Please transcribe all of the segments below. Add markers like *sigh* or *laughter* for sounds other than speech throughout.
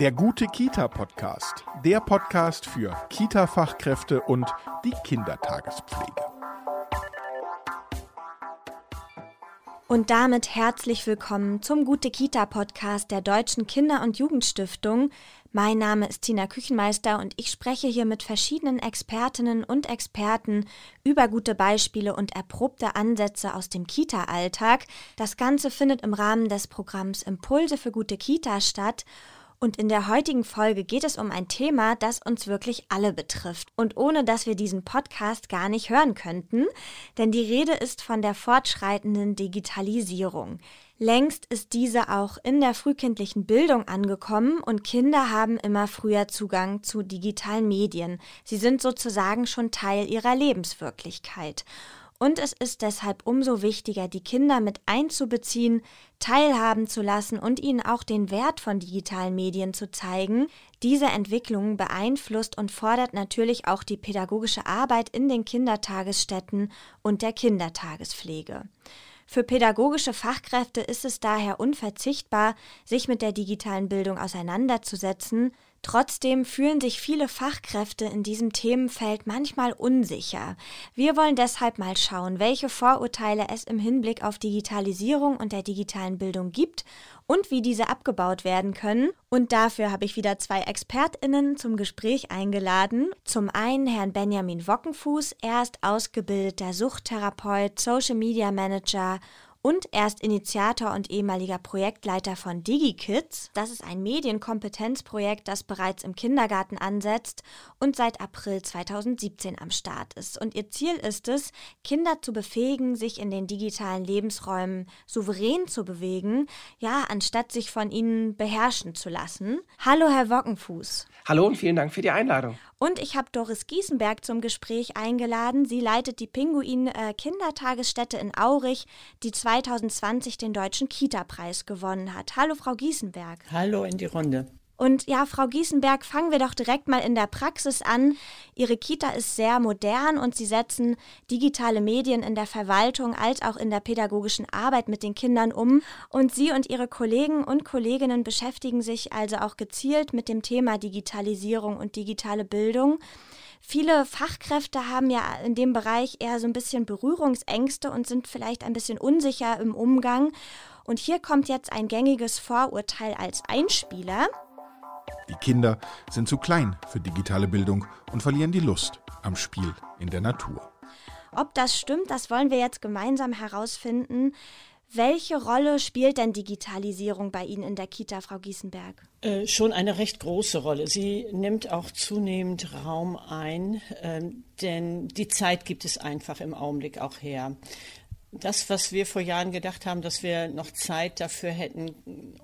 Der gute Kita-Podcast. Der Podcast für Kita-Fachkräfte und die Kindertagespflege. Und damit herzlich willkommen zum Gute Kita Podcast der Deutschen Kinder- und Jugendstiftung. Mein Name ist Tina Küchenmeister und ich spreche hier mit verschiedenen Expertinnen und Experten über gute Beispiele und erprobte Ansätze aus dem Kita-Alltag. Das Ganze findet im Rahmen des Programms Impulse für gute Kita statt und in der heutigen Folge geht es um ein Thema, das uns wirklich alle betrifft und ohne dass wir diesen Podcast gar nicht hören könnten, denn die Rede ist von der fortschreitenden Digitalisierung. Längst ist diese auch in der frühkindlichen Bildung angekommen und Kinder haben immer früher Zugang zu digitalen Medien. Sie sind sozusagen schon Teil ihrer Lebenswirklichkeit. Und es ist deshalb umso wichtiger, die Kinder mit einzubeziehen, teilhaben zu lassen und ihnen auch den Wert von digitalen Medien zu zeigen. Diese Entwicklung beeinflusst und fordert natürlich auch die pädagogische Arbeit in den Kindertagesstätten und der Kindertagespflege. Für pädagogische Fachkräfte ist es daher unverzichtbar, sich mit der digitalen Bildung auseinanderzusetzen, Trotzdem fühlen sich viele Fachkräfte in diesem Themenfeld manchmal unsicher. Wir wollen deshalb mal schauen, welche Vorurteile es im Hinblick auf Digitalisierung und der digitalen Bildung gibt und wie diese abgebaut werden können. Und dafür habe ich wieder zwei ExpertInnen zum Gespräch eingeladen. Zum einen Herrn Benjamin Wockenfuß, er ist ausgebildeter Suchttherapeut, Social Media Manager und er ist Initiator und ehemaliger Projektleiter von DigiKids. Das ist ein Medienkompetenzprojekt, das bereits im Kindergarten ansetzt und seit April 2017 am Start ist. Und ihr Ziel ist es, Kinder zu befähigen, sich in den digitalen Lebensräumen souverän zu bewegen, ja, anstatt sich von ihnen beherrschen zu lassen. Hallo, Herr Wockenfuß. Hallo und vielen Dank für die Einladung. Und ich habe Doris Gießenberg zum Gespräch eingeladen. Sie leitet die Pinguin äh, Kindertagesstätte in Aurich, die 2020 den Deutschen Kita-Preis gewonnen hat. Hallo, Frau Gießenberg. Hallo in die Runde. Und ja, Frau Gießenberg, fangen wir doch direkt mal in der Praxis an. Ihre Kita ist sehr modern und Sie setzen digitale Medien in der Verwaltung als auch in der pädagogischen Arbeit mit den Kindern um. Und Sie und Ihre Kollegen und Kolleginnen beschäftigen sich also auch gezielt mit dem Thema Digitalisierung und digitale Bildung. Viele Fachkräfte haben ja in dem Bereich eher so ein bisschen Berührungsängste und sind vielleicht ein bisschen unsicher im Umgang. Und hier kommt jetzt ein gängiges Vorurteil als Einspieler. Die Kinder sind zu klein für digitale Bildung und verlieren die Lust am Spiel in der Natur. Ob das stimmt, das wollen wir jetzt gemeinsam herausfinden. Welche Rolle spielt denn Digitalisierung bei Ihnen in der Kita, Frau Gießenberg? Äh, schon eine recht große Rolle. Sie nimmt auch zunehmend Raum ein, äh, denn die Zeit gibt es einfach im Augenblick auch her das, was wir vor Jahren gedacht haben, dass wir noch Zeit dafür hätten,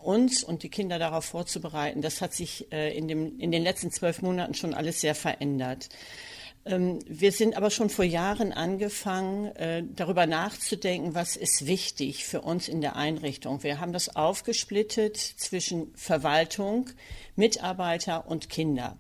uns und die Kinder darauf vorzubereiten, das hat sich äh, in, dem, in den letzten zwölf Monaten schon alles sehr verändert. Ähm, wir sind aber schon vor Jahren angefangen, äh, darüber nachzudenken, was ist wichtig für uns in der Einrichtung. Wir haben das aufgesplittet zwischen Verwaltung, Mitarbeiter und Kinder.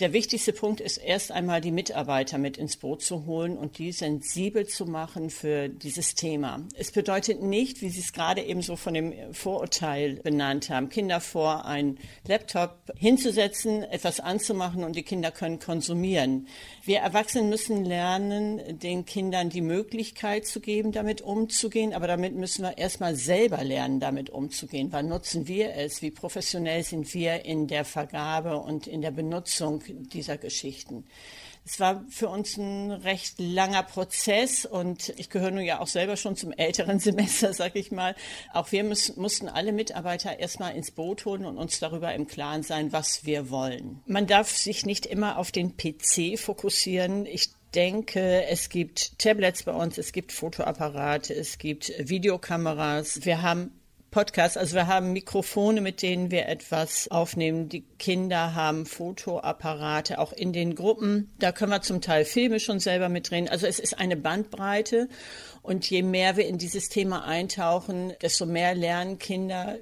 Der wichtigste Punkt ist erst einmal die Mitarbeiter mit ins Boot zu holen und die sensibel zu machen für dieses Thema. Es bedeutet nicht, wie Sie es gerade eben so von dem Vorurteil benannt haben, Kinder vor einen Laptop hinzusetzen, etwas anzumachen und die Kinder können konsumieren. Wir Erwachsenen müssen lernen, den Kindern die Möglichkeit zu geben, damit umzugehen, aber damit müssen wir erstmal selber lernen, damit umzugehen. Wann nutzen wir es? Wie professionell sind wir in der Vergabe und in der Benutzung dieser Geschichten. Es war für uns ein recht langer Prozess und ich gehöre nun ja auch selber schon zum älteren *laughs* Semester, sag ich mal. Auch wir müssen, mussten alle Mitarbeiter erstmal ins Boot holen und uns darüber im Klaren sein, was wir wollen. Man darf sich nicht immer auf den PC fokussieren. Ich denke, es gibt Tablets bei uns, es gibt Fotoapparate, es gibt Videokameras. Wir haben Podcast. Also wir haben Mikrofone, mit denen wir etwas aufnehmen. Die Kinder haben Fotoapparate, auch in den Gruppen. Da können wir zum Teil Filme schon selber mitdrehen. Also es ist eine Bandbreite. Und je mehr wir in dieses Thema eintauchen, desto mehr lernen Kinder,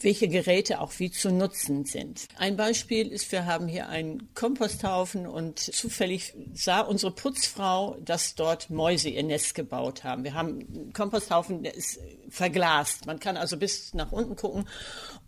welche Geräte auch wie zu nutzen sind. Ein Beispiel ist, wir haben hier einen Komposthaufen und zufällig sah unsere Putzfrau, dass dort Mäuse ihr Nest gebaut haben. Wir haben einen Komposthaufen, der ist verglast. Man kann also bis nach unten gucken.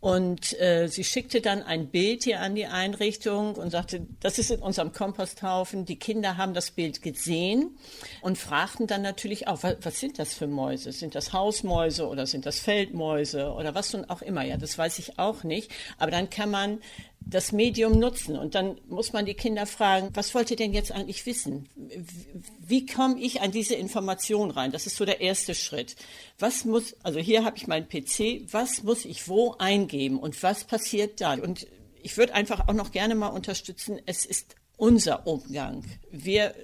Und äh, sie schickte dann ein Bild hier an die Einrichtung und sagte, das ist in unserem Komposthaufen. Die Kinder haben das Bild gesehen und fragten dann natürlich auch, was, was sind das für Mäuse? Sind das Hausmäuse oder sind das Feldmäuse oder was nun auch immer? Ja, das weiß ich auch nicht. Aber dann kann man das Medium nutzen. Und dann muss man die Kinder fragen, was wollt ihr denn jetzt eigentlich wissen? Wie komme ich an diese Information rein? Das ist so der erste Schritt. Was muss, also hier habe ich meinen PC, was muss ich wo eingeben und was passiert dann? Und ich würde einfach auch noch gerne mal unterstützen, es ist unser Umgang. Wir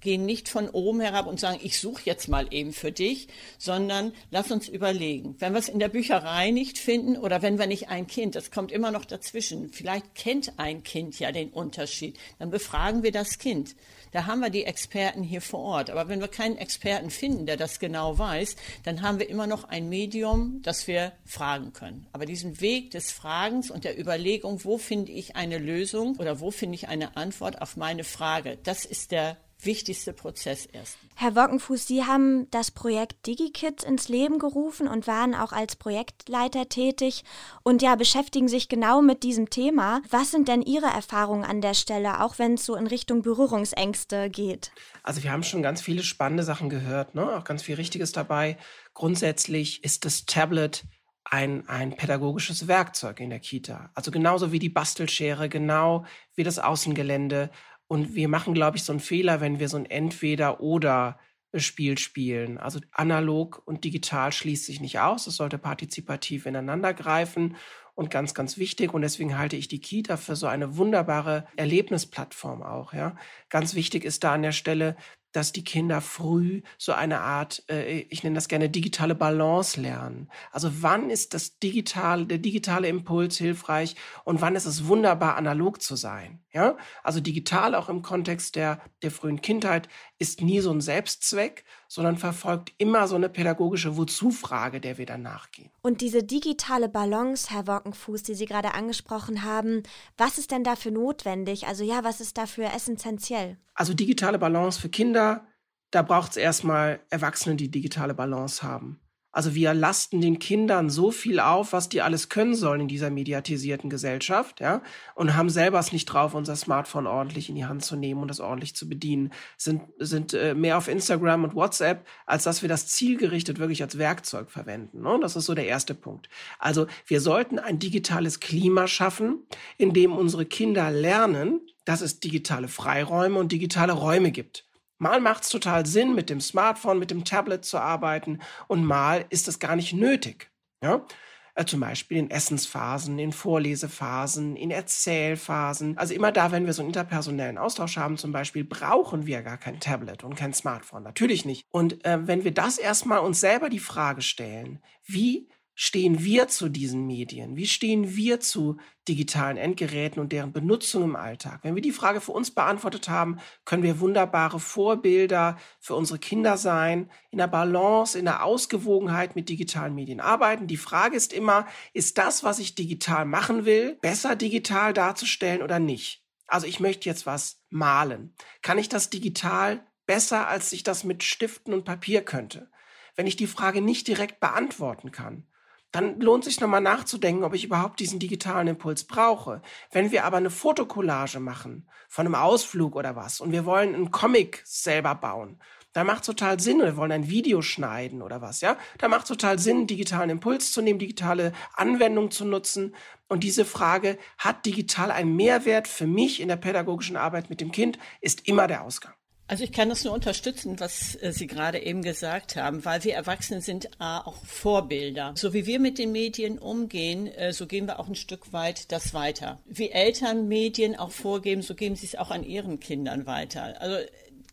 gehen nicht von oben herab und sagen, ich suche jetzt mal eben für dich, sondern lass uns überlegen. Wenn wir es in der Bücherei nicht finden oder wenn wir nicht ein Kind, das kommt immer noch dazwischen, vielleicht kennt ein Kind ja den Unterschied, dann befragen wir das Kind. Da haben wir die Experten hier vor Ort. Aber wenn wir keinen Experten finden, der das genau weiß, dann haben wir immer noch ein Medium, das wir fragen können. Aber diesen Weg des Fragens und der Überlegung, wo finde ich eine Lösung oder wo finde ich eine Antwort auf meine Frage, das ist der wichtigste Prozess erst. Herr Wockenfuß, Sie haben das Projekt DigiKids ins Leben gerufen und waren auch als Projektleiter tätig und ja, beschäftigen sich genau mit diesem Thema. Was sind denn Ihre Erfahrungen an der Stelle, auch wenn es so in Richtung Berührungsängste geht? Also wir haben schon ganz viele spannende Sachen gehört, ne? auch ganz viel Richtiges dabei. Grundsätzlich ist das Tablet ein, ein pädagogisches Werkzeug in der Kita. Also genauso wie die Bastelschere, genau wie das Außengelände. Und wir machen, glaube ich, so einen Fehler, wenn wir so ein Entweder-Oder-Spiel spielen. Also analog und digital schließt sich nicht aus. Es sollte partizipativ ineinander greifen und ganz, ganz wichtig. Und deswegen halte ich die Kita für so eine wunderbare Erlebnisplattform auch. Ja, ganz wichtig ist da an der Stelle, dass die Kinder früh so eine Art, äh, ich nenne das gerne digitale Balance lernen. Also wann ist das digitale, der digitale Impuls hilfreich und wann ist es wunderbar, analog zu sein? Ja, also digital auch im Kontext der, der frühen Kindheit ist nie so ein Selbstzweck, sondern verfolgt immer so eine pädagogische Wozu-Frage, der wir dann nachgehen. Und diese digitale Balance, Herr Wockenfuß, die Sie gerade angesprochen haben, was ist denn dafür notwendig? Also ja, was ist dafür essentiell? Also digitale Balance für Kinder, da braucht es erstmal Erwachsene, die digitale Balance haben. Also wir lasten den Kindern so viel auf, was die alles können sollen in dieser mediatisierten Gesellschaft, ja, und haben selber es nicht drauf, unser Smartphone ordentlich in die Hand zu nehmen und das ordentlich zu bedienen, sind, sind äh, mehr auf Instagram und WhatsApp, als dass wir das zielgerichtet wirklich als Werkzeug verwenden. Ne? Das ist so der erste Punkt. Also wir sollten ein digitales Klima schaffen, in dem unsere Kinder lernen, dass es digitale Freiräume und digitale Räume gibt. Mal macht es total Sinn, mit dem Smartphone, mit dem Tablet zu arbeiten und mal ist es gar nicht nötig. Ja? Äh, zum Beispiel in Essensphasen, in Vorlesephasen, in Erzählphasen. Also immer da, wenn wir so einen interpersonellen Austausch haben zum Beispiel, brauchen wir gar kein Tablet und kein Smartphone. Natürlich nicht. Und äh, wenn wir das erstmal uns selber die Frage stellen, wie stehen wir zu diesen Medien? Wie stehen wir zu digitalen Endgeräten und deren Benutzung im Alltag? Wenn wir die Frage für uns beantwortet haben, können wir wunderbare Vorbilder für unsere Kinder sein, in der Balance, in der Ausgewogenheit mit digitalen Medien arbeiten. Die Frage ist immer, ist das, was ich digital machen will, besser digital darzustellen oder nicht? Also ich möchte jetzt was malen. Kann ich das digital besser, als ich das mit Stiften und Papier könnte? Wenn ich die Frage nicht direkt beantworten kann, dann lohnt sich nochmal nachzudenken, ob ich überhaupt diesen digitalen Impuls brauche. Wenn wir aber eine Fotokollage machen von einem Ausflug oder was und wir wollen einen Comic selber bauen, da macht total Sinn, wir wollen ein Video schneiden oder was, ja? Da macht total Sinn, digitalen Impuls zu nehmen, digitale Anwendung zu nutzen. Und diese Frage, hat digital einen Mehrwert für mich in der pädagogischen Arbeit mit dem Kind, ist immer der Ausgang. Also ich kann das nur unterstützen, was äh, Sie gerade eben gesagt haben, weil wir Erwachsene sind A, auch Vorbilder. So wie wir mit den Medien umgehen, äh, so gehen wir auch ein Stück weit das weiter. Wie Eltern Medien auch vorgeben, so geben sie es auch an ihren Kindern weiter. Also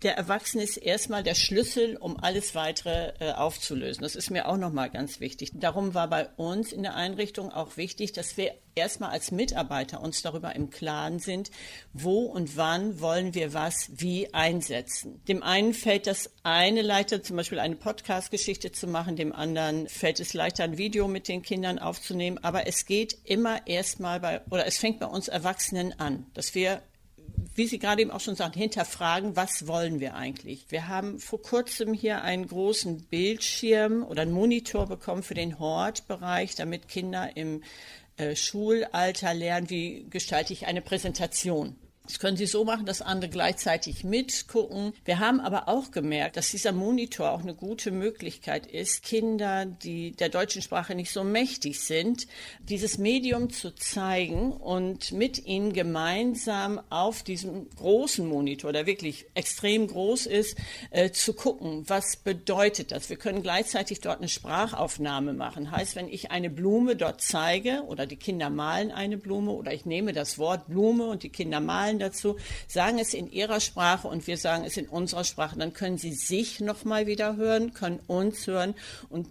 der Erwachsene ist erstmal der Schlüssel, um alles weitere äh, aufzulösen. Das ist mir auch nochmal ganz wichtig. Darum war bei uns in der Einrichtung auch wichtig, dass wir erstmal als Mitarbeiter uns darüber im Klaren sind, wo und wann wollen wir was wie einsetzen. Dem einen fällt das eine leichter, zum Beispiel eine Podcast-Geschichte zu machen, dem anderen fällt es leichter, ein Video mit den Kindern aufzunehmen. Aber es geht immer erstmal bei, oder es fängt bei uns Erwachsenen an, dass wir wie Sie gerade eben auch schon sagten, hinterfragen, was wollen wir eigentlich? Wir haben vor kurzem hier einen großen Bildschirm oder einen Monitor bekommen für den Hortbereich, damit Kinder im äh, Schulalter lernen, wie gestalte ich eine Präsentation. Das können Sie so machen, dass andere gleichzeitig mitgucken. Wir haben aber auch gemerkt, dass dieser Monitor auch eine gute Möglichkeit ist, Kinder, die der deutschen Sprache nicht so mächtig sind, dieses Medium zu zeigen und mit ihnen gemeinsam auf diesem großen Monitor, der wirklich extrem groß ist, äh, zu gucken, was bedeutet das. Wir können gleichzeitig dort eine Sprachaufnahme machen. Heißt, wenn ich eine Blume dort zeige oder die Kinder malen eine Blume oder ich nehme das Wort Blume und die Kinder malen Zahlen dazu, sagen es in ihrer Sprache und wir sagen es in unserer Sprache. Dann können sie sich nochmal wieder hören, können uns hören und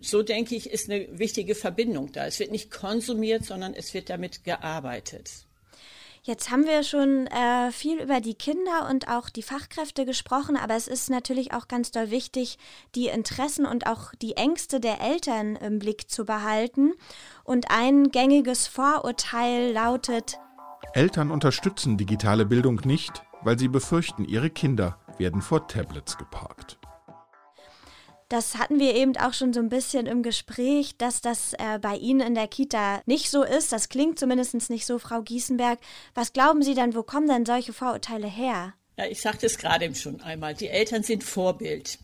so denke ich, ist eine wichtige Verbindung da. Es wird nicht konsumiert, sondern es wird damit gearbeitet. Jetzt haben wir schon äh, viel über die Kinder und auch die Fachkräfte gesprochen, aber es ist natürlich auch ganz doll wichtig, die Interessen und auch die Ängste der Eltern im Blick zu behalten. Und ein gängiges Vorurteil lautet, Eltern unterstützen digitale Bildung nicht, weil sie befürchten, ihre Kinder werden vor Tablets geparkt. Das hatten wir eben auch schon so ein bisschen im Gespräch, dass das äh, bei Ihnen in der Kita nicht so ist. Das klingt zumindest nicht so, Frau Gießenberg. Was glauben Sie denn, wo kommen denn solche Vorurteile her? Ja, ich sagte es gerade eben schon einmal. Die Eltern sind Vorbild.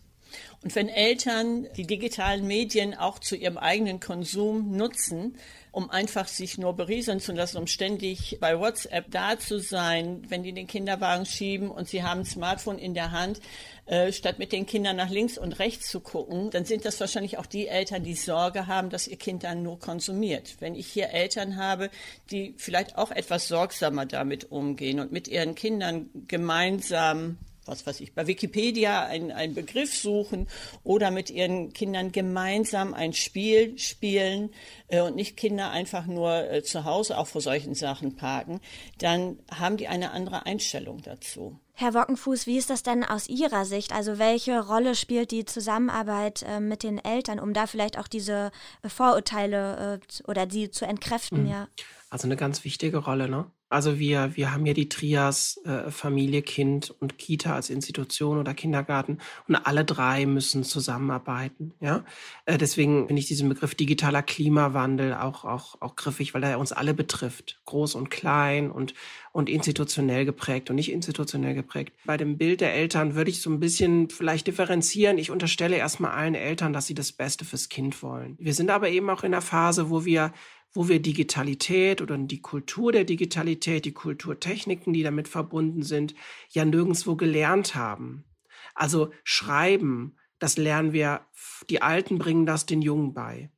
Und wenn Eltern die digitalen Medien auch zu ihrem eigenen Konsum nutzen, um einfach sich nur berieseln zu lassen, um ständig bei WhatsApp da zu sein, wenn die den Kinderwagen schieben und sie haben ein Smartphone in der Hand, äh, statt mit den Kindern nach links und rechts zu gucken, dann sind das wahrscheinlich auch die Eltern, die Sorge haben, dass ihr Kind dann nur konsumiert. Wenn ich hier Eltern habe, die vielleicht auch etwas sorgsamer damit umgehen und mit ihren Kindern gemeinsam was weiß ich, bei Wikipedia einen, einen Begriff suchen oder mit ihren Kindern gemeinsam ein Spiel spielen äh, und nicht Kinder einfach nur äh, zu Hause auch vor solchen Sachen parken, dann haben die eine andere Einstellung dazu. Herr Wockenfuß, wie ist das denn aus Ihrer Sicht? Also welche Rolle spielt die Zusammenarbeit äh, mit den Eltern, um da vielleicht auch diese äh, Vorurteile äh, oder sie zu entkräften? Mhm. Ja. Also eine ganz wichtige Rolle, ne? Also wir, wir haben ja die Trias äh, Familie, Kind und Kita als Institution oder Kindergarten und alle drei müssen zusammenarbeiten. Ja, äh, deswegen finde ich diesen Begriff digitaler Klimawandel auch auch auch griffig, weil er uns alle betrifft, groß und klein und und institutionell geprägt und nicht institutionell geprägt. Bei dem Bild der Eltern würde ich so ein bisschen vielleicht differenzieren. Ich unterstelle erstmal allen Eltern, dass sie das Beste fürs Kind wollen. Wir sind aber eben auch in einer Phase, wo wir wo wir Digitalität oder die Kultur der Digitalität, die Kulturtechniken, die damit verbunden sind, ja nirgendwo gelernt haben. Also Schreiben, das lernen wir, die Alten bringen das den Jungen bei.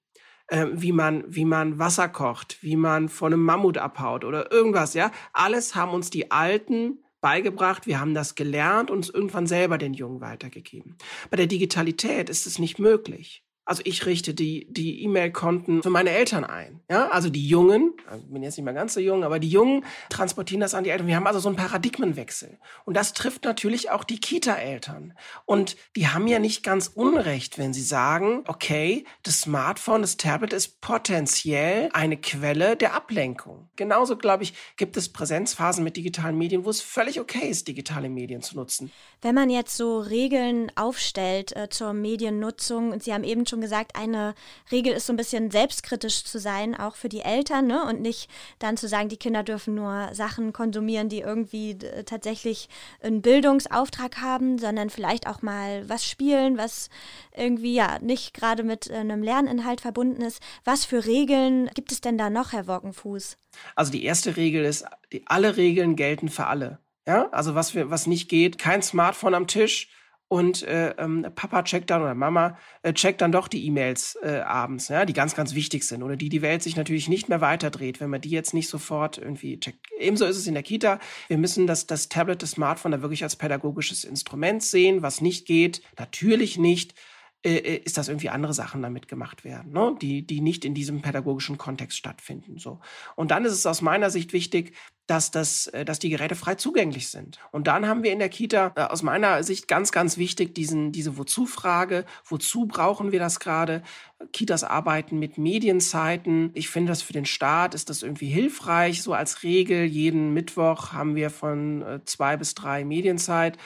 Äh, wie man, wie man Wasser kocht, wie man von einem Mammut abhaut oder irgendwas, ja. Alles haben uns die Alten beigebracht, wir haben das gelernt und es irgendwann selber den Jungen weitergegeben. Bei der Digitalität ist es nicht möglich. Also ich richte die die E-Mail-Konten für meine Eltern ein. Ja, also die Jungen, also bin jetzt nicht mehr ganz so jung, aber die Jungen transportieren das an die Eltern. Wir haben also so einen Paradigmenwechsel und das trifft natürlich auch die Kita-Eltern. Und die haben ja nicht ganz Unrecht, wenn sie sagen, okay, das Smartphone, das Tablet ist potenziell eine Quelle der Ablenkung. Genauso glaube ich, gibt es Präsenzphasen mit digitalen Medien, wo es völlig okay ist, digitale Medien zu nutzen. Wenn man jetzt so Regeln aufstellt äh, zur Mediennutzung und Sie haben eben schon gesagt, eine Regel ist so ein bisschen selbstkritisch zu sein, auch für die Eltern, ne? und nicht dann zu sagen, die Kinder dürfen nur Sachen konsumieren, die irgendwie tatsächlich einen Bildungsauftrag haben, sondern vielleicht auch mal was spielen, was irgendwie ja nicht gerade mit äh, einem Lerninhalt verbunden ist. Was für Regeln gibt es denn da noch, Herr Wockenfuß? Also die erste Regel ist, die, alle Regeln gelten für alle. Ja, also was wir, was nicht geht, kein Smartphone am Tisch und äh, ähm, Papa checkt dann oder Mama äh, checkt dann doch die E-Mails äh, abends, ja, die ganz, ganz wichtig sind oder die die Welt sich natürlich nicht mehr weiterdreht, wenn man die jetzt nicht sofort irgendwie checkt. Ebenso ist es in der Kita. Wir müssen das, das Tablet, das Smartphone da wirklich als pädagogisches Instrument sehen. Was nicht geht, natürlich nicht ist, dass irgendwie andere Sachen damit gemacht werden, ne? die, die nicht in diesem pädagogischen Kontext stattfinden. So. Und dann ist es aus meiner Sicht wichtig, dass, das, äh, dass die Geräte frei zugänglich sind. Und dann haben wir in der Kita äh, aus meiner Sicht ganz, ganz wichtig diesen, diese Wozu-Frage. Wozu brauchen wir das gerade? Kitas arbeiten mit Medienzeiten. Ich finde das für den Staat ist das irgendwie hilfreich. So als Regel jeden Mittwoch haben wir von äh, zwei bis drei Medienzeit.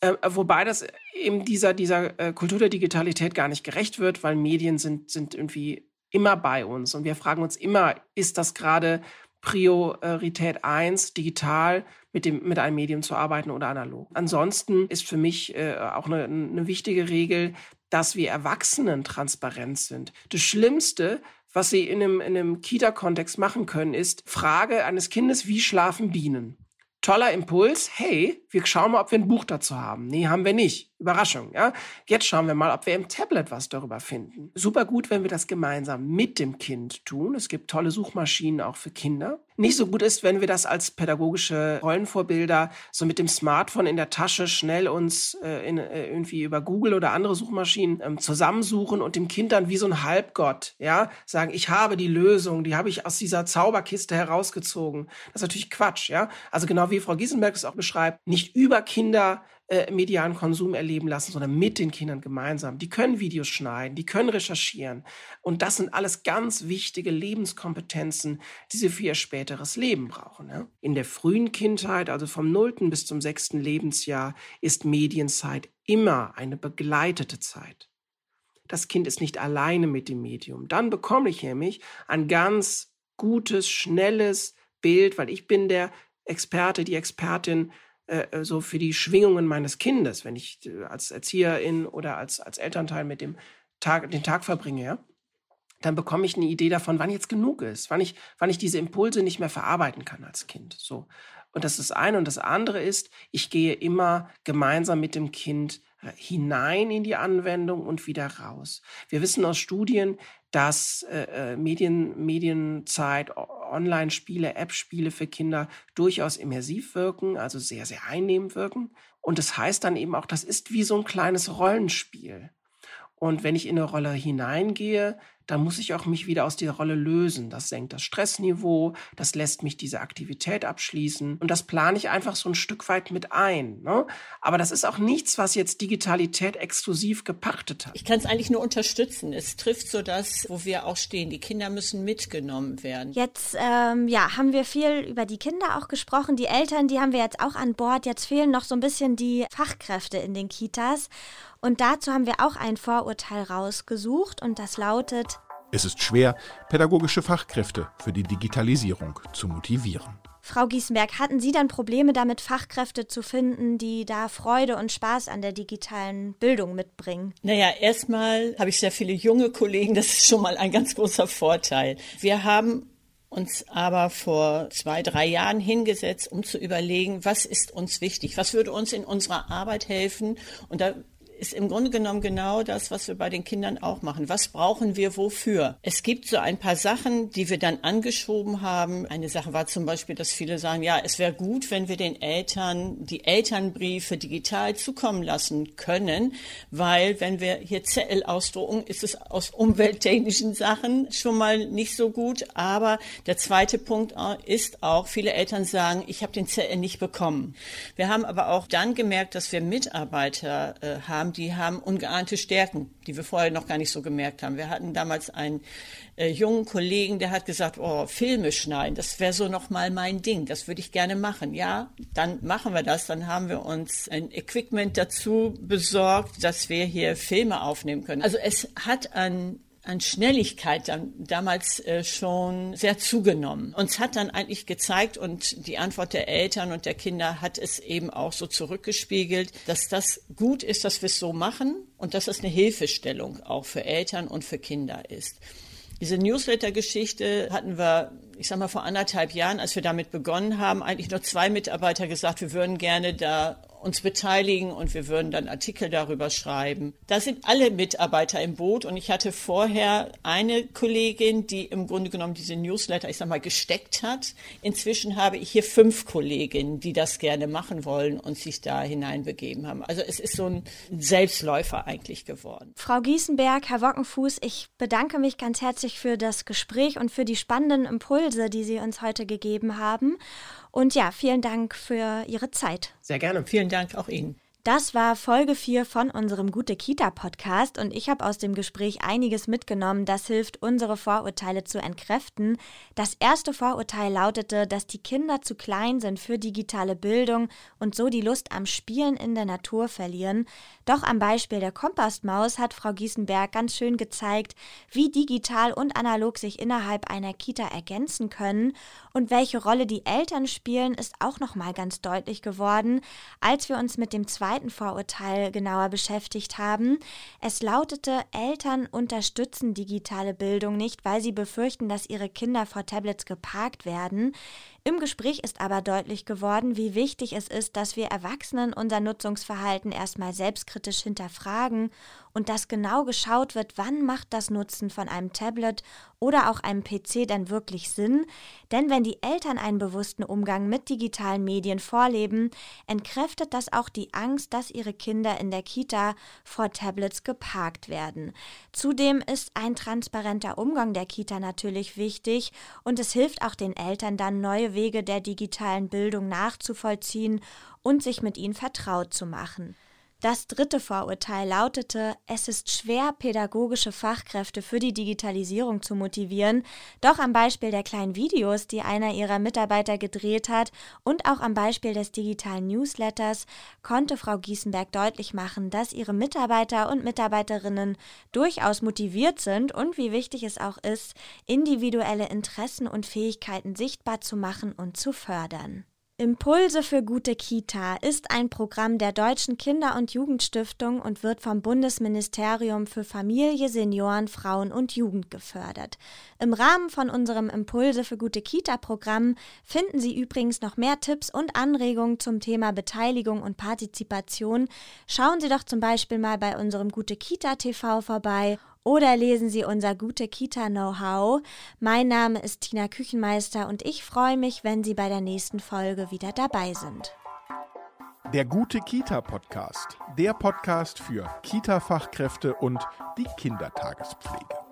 Äh, wobei das eben dieser, dieser äh, Kultur der Digitalität gar nicht gerecht wird, weil Medien sind, sind irgendwie immer bei uns. Und wir fragen uns immer, ist das gerade Priorität eins, digital mit, dem, mit einem Medium zu arbeiten oder analog? Ansonsten ist für mich äh, auch eine, eine wichtige Regel, dass wir Erwachsenen transparent sind. Das Schlimmste, was sie in einem, in einem Kita-Kontext machen können, ist Frage eines Kindes, wie schlafen Bienen? Toller Impuls. Hey, wir schauen mal, ob wir ein Buch dazu haben. Nee, haben wir nicht. Überraschung, ja. Jetzt schauen wir mal, ob wir im Tablet was darüber finden. Super gut, wenn wir das gemeinsam mit dem Kind tun. Es gibt tolle Suchmaschinen auch für Kinder. Nicht so gut ist, wenn wir das als pädagogische Rollenvorbilder so mit dem Smartphone in der Tasche schnell uns äh, in, äh, irgendwie über Google oder andere Suchmaschinen ähm, zusammensuchen und dem Kind dann wie so ein Halbgott, ja, sagen, ich habe die Lösung, die habe ich aus dieser Zauberkiste herausgezogen. Das ist natürlich Quatsch, ja. Also genau wie Frau Giesenberg es auch beschreibt, nicht über Kinder äh, medialen Konsum erleben lassen, sondern mit den Kindern gemeinsam. Die können Videos schneiden, die können recherchieren. Und das sind alles ganz wichtige Lebenskompetenzen, die sie für ihr späteres Leben brauchen. Ja? In der frühen Kindheit, also vom nullten bis zum sechsten Lebensjahr, ist Medienzeit immer eine begleitete Zeit. Das Kind ist nicht alleine mit dem Medium. Dann bekomme ich nämlich ein ganz gutes, schnelles Bild, weil ich bin der Experte, die Expertin äh, äh, so für die Schwingungen meines Kindes, wenn ich äh, als Erzieherin oder als, als Elternteil mit dem Tag, den Tag verbringe, ja, dann bekomme ich eine Idee davon, wann jetzt genug ist, wann ich, wann ich diese Impulse nicht mehr verarbeiten kann als Kind. So. Und das ist das eine. Und das andere ist, ich gehe immer gemeinsam mit dem Kind hinein in die Anwendung und wieder raus. Wir wissen aus Studien, dass äh, Medien, Medienzeit Online-Spiele, App-Spiele für Kinder durchaus immersiv wirken, also sehr, sehr einnehmend wirken. Und das heißt dann eben auch, das ist wie so ein kleines Rollenspiel. Und wenn ich in eine Rolle hineingehe, dann muss ich auch mich wieder aus dieser Rolle lösen. Das senkt das Stressniveau, das lässt mich diese Aktivität abschließen und das plane ich einfach so ein Stück weit mit ein. Ne? Aber das ist auch nichts, was jetzt Digitalität exklusiv gepachtet hat. Ich kann es eigentlich nur unterstützen. Es trifft so das, wo wir auch stehen. Die Kinder müssen mitgenommen werden. Jetzt ähm, ja, haben wir viel über die Kinder auch gesprochen. Die Eltern, die haben wir jetzt auch an Bord. Jetzt fehlen noch so ein bisschen die Fachkräfte in den Kitas. Und dazu haben wir auch ein Vorurteil rausgesucht und das lautet, es ist schwer, pädagogische Fachkräfte für die Digitalisierung zu motivieren. Frau Giesberg, hatten Sie dann Probleme damit, Fachkräfte zu finden, die da Freude und Spaß an der digitalen Bildung mitbringen? Naja, erstmal habe ich sehr viele junge Kollegen, das ist schon mal ein ganz großer Vorteil. Wir haben uns aber vor zwei, drei Jahren hingesetzt, um zu überlegen, was ist uns wichtig, was würde uns in unserer Arbeit helfen. Und da ist im Grunde genommen genau das, was wir bei den Kindern auch machen. Was brauchen wir wofür? Es gibt so ein paar Sachen, die wir dann angeschoben haben. Eine Sache war zum Beispiel, dass viele sagen, ja, es wäre gut, wenn wir den Eltern die Elternbriefe digital zukommen lassen können, weil wenn wir hier Zettel ausdrucken, ist es aus umwelttechnischen Sachen schon mal nicht so gut. Aber der zweite Punkt ist auch, viele Eltern sagen, ich habe den Zettel nicht bekommen. Wir haben aber auch dann gemerkt, dass wir Mitarbeiter äh, haben, haben, die haben ungeahnte Stärken, die wir vorher noch gar nicht so gemerkt haben. Wir hatten damals einen äh, jungen Kollegen, der hat gesagt, oh, Filme schneiden, das wäre so noch mal mein Ding, das würde ich gerne machen. Ja, dann machen wir das, dann haben wir uns ein Equipment dazu besorgt, dass wir hier Filme aufnehmen können. Also es hat an an Schnelligkeit dann damals äh, schon sehr zugenommen. Uns hat dann eigentlich gezeigt und die Antwort der Eltern und der Kinder hat es eben auch so zurückgespiegelt, dass das gut ist, dass wir es so machen und dass es eine Hilfestellung auch für Eltern und für Kinder ist. Diese Newsletter-Geschichte hatten wir ich sag mal, vor anderthalb Jahren, als wir damit begonnen haben, eigentlich nur zwei Mitarbeiter gesagt, wir würden gerne da uns beteiligen und wir würden dann Artikel darüber schreiben. Da sind alle Mitarbeiter im Boot und ich hatte vorher eine Kollegin, die im Grunde genommen diese Newsletter, ich sag mal, gesteckt hat. Inzwischen habe ich hier fünf Kolleginnen, die das gerne machen wollen und sich da hineinbegeben haben. Also es ist so ein Selbstläufer eigentlich geworden. Frau Gießenberg, Herr Wockenfuß, ich bedanke mich ganz herzlich für das Gespräch und für die spannenden Impulse, die Sie uns heute gegeben haben. Und ja, vielen Dank für Ihre Zeit. Sehr gerne. Vielen Dank auch Ihnen. Das war Folge 4 von unserem Gute Kita Podcast und ich habe aus dem Gespräch einiges mitgenommen, das hilft, unsere Vorurteile zu entkräften. Das erste Vorurteil lautete, dass die Kinder zu klein sind für digitale Bildung und so die Lust am Spielen in der Natur verlieren. Doch am Beispiel der Kompostmaus hat Frau Gießenberg ganz schön gezeigt, wie digital und analog sich innerhalb einer Kita ergänzen können und welche Rolle die Eltern spielen, ist auch noch mal ganz deutlich geworden, als wir uns mit dem zweiten zweiten Vorurteil genauer beschäftigt haben. Es lautete, Eltern unterstützen digitale Bildung nicht, weil sie befürchten, dass ihre Kinder vor Tablets geparkt werden. Im Gespräch ist aber deutlich geworden, wie wichtig es ist, dass wir Erwachsenen unser Nutzungsverhalten erstmal selbstkritisch hinterfragen und dass genau geschaut wird, wann macht das Nutzen von einem Tablet oder auch einem PC denn wirklich Sinn? Denn wenn die Eltern einen bewussten Umgang mit digitalen Medien vorleben, entkräftet das auch die Angst, dass ihre Kinder in der Kita vor Tablets geparkt werden. Zudem ist ein transparenter Umgang der Kita natürlich wichtig und es hilft auch den Eltern dann Wege der digitalen Bildung nachzuvollziehen und sich mit ihnen vertraut zu machen. Das dritte Vorurteil lautete, es ist schwer, pädagogische Fachkräfte für die Digitalisierung zu motivieren. Doch am Beispiel der kleinen Videos, die einer ihrer Mitarbeiter gedreht hat und auch am Beispiel des digitalen Newsletters konnte Frau Gießenberg deutlich machen, dass ihre Mitarbeiter und Mitarbeiterinnen durchaus motiviert sind und wie wichtig es auch ist, individuelle Interessen und Fähigkeiten sichtbar zu machen und zu fördern. Impulse für gute Kita ist ein Programm der Deutschen Kinder- und Jugendstiftung und wird vom Bundesministerium für Familie, Senioren, Frauen und Jugend gefördert. Im Rahmen von unserem Impulse für gute Kita-Programm finden Sie übrigens noch mehr Tipps und Anregungen zum Thema Beteiligung und Partizipation. Schauen Sie doch zum Beispiel mal bei unserem Gute Kita TV vorbei oder lesen Sie unser gute Kita-Know-how. Mein Name ist Tina Küchenmeister und ich freue mich, wenn Sie bei der nächsten Folge wieder dabei sind. Der gute Kita-Podcast, der Podcast für Kita-Fachkräfte und die Kindertagespflege.